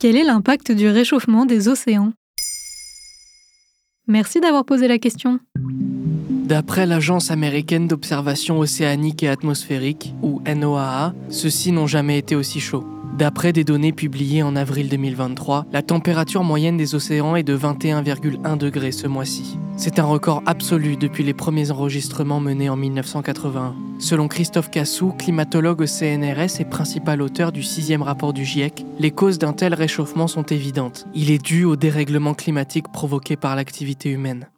Quel est l'impact du réchauffement des océans? Merci d'avoir posé la question. D'après l'Agence américaine d'observation océanique et atmosphérique, ou NOAA, ceux-ci n'ont jamais été aussi chauds. D'après des données publiées en avril 2023, la température moyenne des océans est de 21,1 degrés ce mois-ci. C'est un record absolu depuis les premiers enregistrements menés en 1981. Selon Christophe Cassou, climatologue au CNRS et principal auteur du sixième rapport du GIEC, les causes d'un tel réchauffement sont évidentes. Il est dû au dérèglement climatique provoqué par l'activité humaine.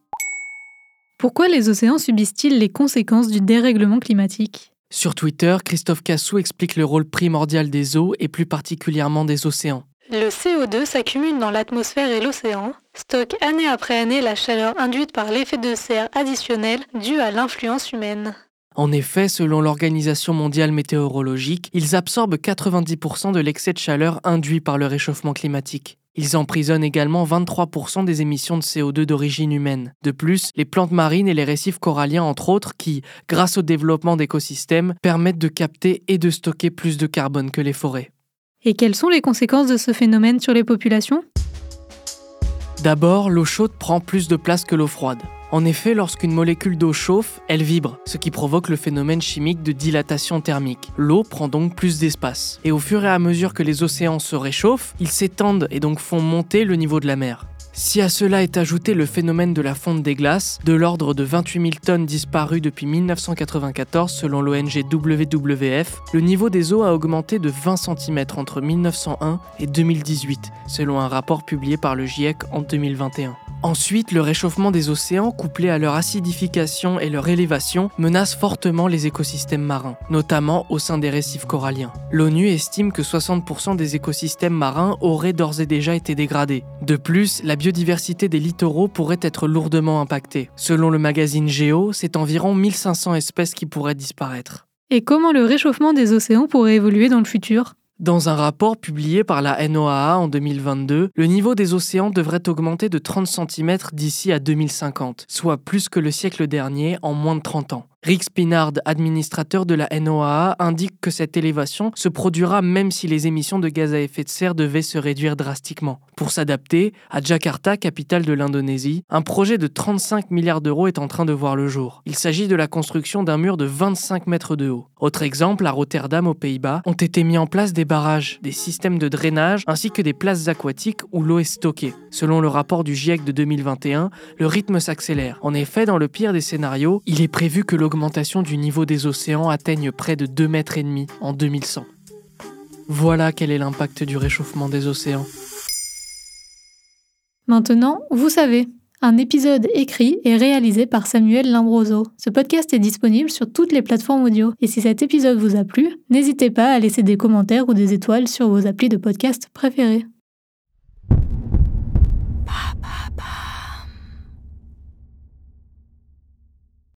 Pourquoi les océans subissent-ils les conséquences du dérèglement climatique? Sur Twitter, Christophe Cassou explique le rôle primordial des eaux et plus particulièrement des océans. Le CO2 s'accumule dans l'atmosphère et l'océan, stocke année après année la chaleur induite par l'effet de serre additionnel dû à l'influence humaine. En effet, selon l'Organisation mondiale météorologique, ils absorbent 90% de l'excès de chaleur induit par le réchauffement climatique. Ils emprisonnent également 23% des émissions de CO2 d'origine humaine. De plus, les plantes marines et les récifs coralliens, entre autres, qui, grâce au développement d'écosystèmes, permettent de capter et de stocker plus de carbone que les forêts. Et quelles sont les conséquences de ce phénomène sur les populations? D'abord, l'eau chaude prend plus de place que l'eau froide. En effet, lorsqu'une molécule d'eau chauffe, elle vibre, ce qui provoque le phénomène chimique de dilatation thermique. L'eau prend donc plus d'espace. Et au fur et à mesure que les océans se réchauffent, ils s'étendent et donc font monter le niveau de la mer. Si à cela est ajouté le phénomène de la fonte des glaces, de l'ordre de 28 000 tonnes disparues depuis 1994 selon l'ONG WWF, le niveau des eaux a augmenté de 20 cm entre 1901 et 2018, selon un rapport publié par le GIEC en 2021. Ensuite, le réchauffement des océans, couplé à leur acidification et leur élévation, menace fortement les écosystèmes marins, notamment au sein des récifs coralliens. L'ONU estime que 60% des écosystèmes marins auraient d'ores et déjà été dégradés. De plus, la biodiversité des littoraux pourrait être lourdement impactée. Selon le magazine Géo, c'est environ 1500 espèces qui pourraient disparaître. Et comment le réchauffement des océans pourrait évoluer dans le futur? Dans un rapport publié par la NOAA en 2022, le niveau des océans devrait augmenter de 30 cm d'ici à 2050, soit plus que le siècle dernier en moins de 30 ans. Rick Spinard, administrateur de la NOAA, indique que cette élévation se produira même si les émissions de gaz à effet de serre devaient se réduire drastiquement. Pour s'adapter, à Jakarta, capitale de l'Indonésie, un projet de 35 milliards d'euros est en train de voir le jour. Il s'agit de la construction d'un mur de 25 mètres de haut. Autre exemple, à Rotterdam, aux Pays-Bas, ont été mis en place des barrages, des systèmes de drainage ainsi que des places aquatiques où l'eau est stockée. Selon le rapport du GIEC de 2021, le rythme s'accélère. En effet, dans le pire des scénarios, il est prévu que l'augmentation du niveau des océans atteigne près de 2,5 mètres en 2100. Voilà quel est l'impact du réchauffement des océans. Maintenant, vous savez. Un épisode écrit et réalisé par Samuel Limbroso. Ce podcast est disponible sur toutes les plateformes audio. Et si cet épisode vous a plu, n'hésitez pas à laisser des commentaires ou des étoiles sur vos applis de podcast préférés.